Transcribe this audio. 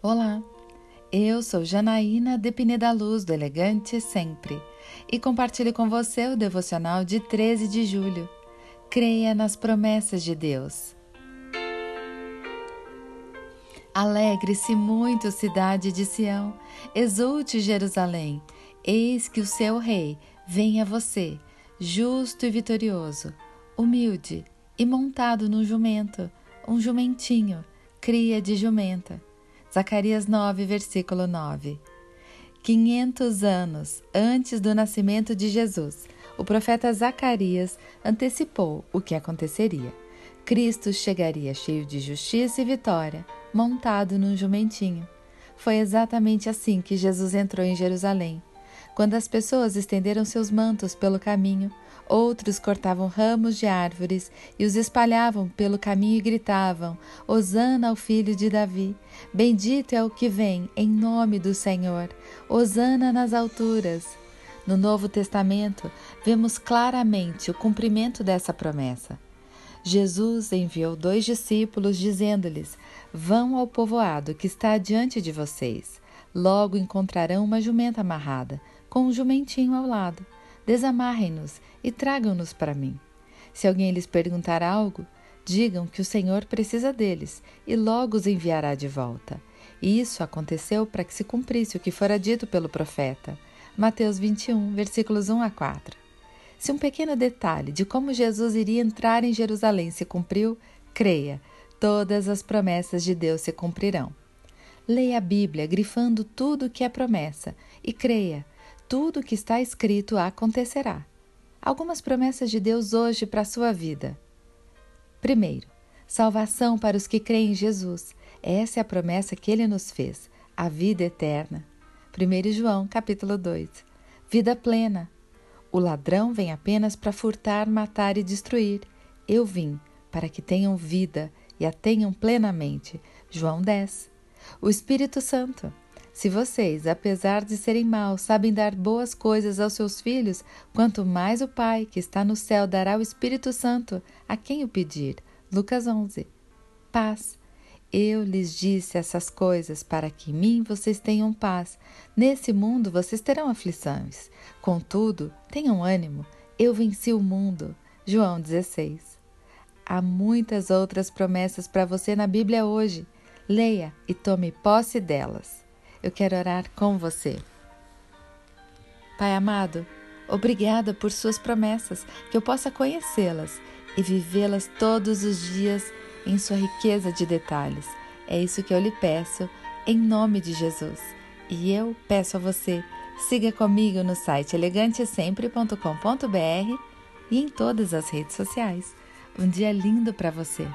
Olá, eu sou Janaína Depine da Luz do Elegante Sempre e compartilho com você o devocional de 13 de julho. Creia nas promessas de Deus. Alegre-se muito, cidade de Sião, exulte Jerusalém, eis que o seu rei vem a você, justo e vitorioso, humilde e montado num jumento, um jumentinho, cria de jumenta. Zacarias 9, versículo 9. 500 anos antes do nascimento de Jesus, o profeta Zacarias antecipou o que aconteceria. Cristo chegaria cheio de justiça e vitória, montado num jumentinho. Foi exatamente assim que Jesus entrou em Jerusalém. Quando as pessoas estenderam seus mantos pelo caminho, Outros cortavam ramos de árvores e os espalhavam pelo caminho e gritavam: Hosana ao filho de Davi! Bendito é o que vem, em nome do Senhor! Hosana nas alturas! No Novo Testamento, vemos claramente o cumprimento dessa promessa. Jesus enviou dois discípulos, dizendo-lhes: Vão ao povoado que está diante de vocês. Logo encontrarão uma jumenta amarrada, com um jumentinho ao lado Desamarrem-nos e tragam-nos para mim. Se alguém lhes perguntar algo, digam que o Senhor precisa deles e logo os enviará de volta. E isso aconteceu para que se cumprisse o que fora dito pelo profeta. Mateus 21, versículos 1 a 4. Se um pequeno detalhe de como Jesus iria entrar em Jerusalém se cumpriu, creia, todas as promessas de Deus se cumprirão. Leia a Bíblia grifando tudo o que é promessa e creia, tudo o que está escrito acontecerá. Algumas promessas de Deus hoje para a sua vida. Primeiro, salvação para os que creem em Jesus. Essa é a promessa que ele nos fez, a vida eterna. 1 João, capítulo 2. Vida plena. O ladrão vem apenas para furtar, matar e destruir. Eu vim para que tenham vida e a tenham plenamente. João 10. O Espírito Santo. Se vocês, apesar de serem maus, sabem dar boas coisas aos seus filhos, quanto mais o Pai, que está no céu, dará o Espírito Santo a quem o pedir. Lucas 11. Paz. Eu lhes disse essas coisas para que em mim vocês tenham paz. Nesse mundo vocês terão aflições. Contudo, tenham ânimo. Eu venci o mundo. João 16. Há muitas outras promessas para você na Bíblia hoje. Leia e tome posse delas eu quero orar com você. Pai amado, obrigada por Suas promessas, que eu possa conhecê-las e vivê-las todos os dias em Sua riqueza de detalhes. É isso que eu lhe peço, em nome de Jesus. E eu peço a você, siga comigo no site elegantesempre.com.br e em todas as redes sociais. Um dia lindo para você!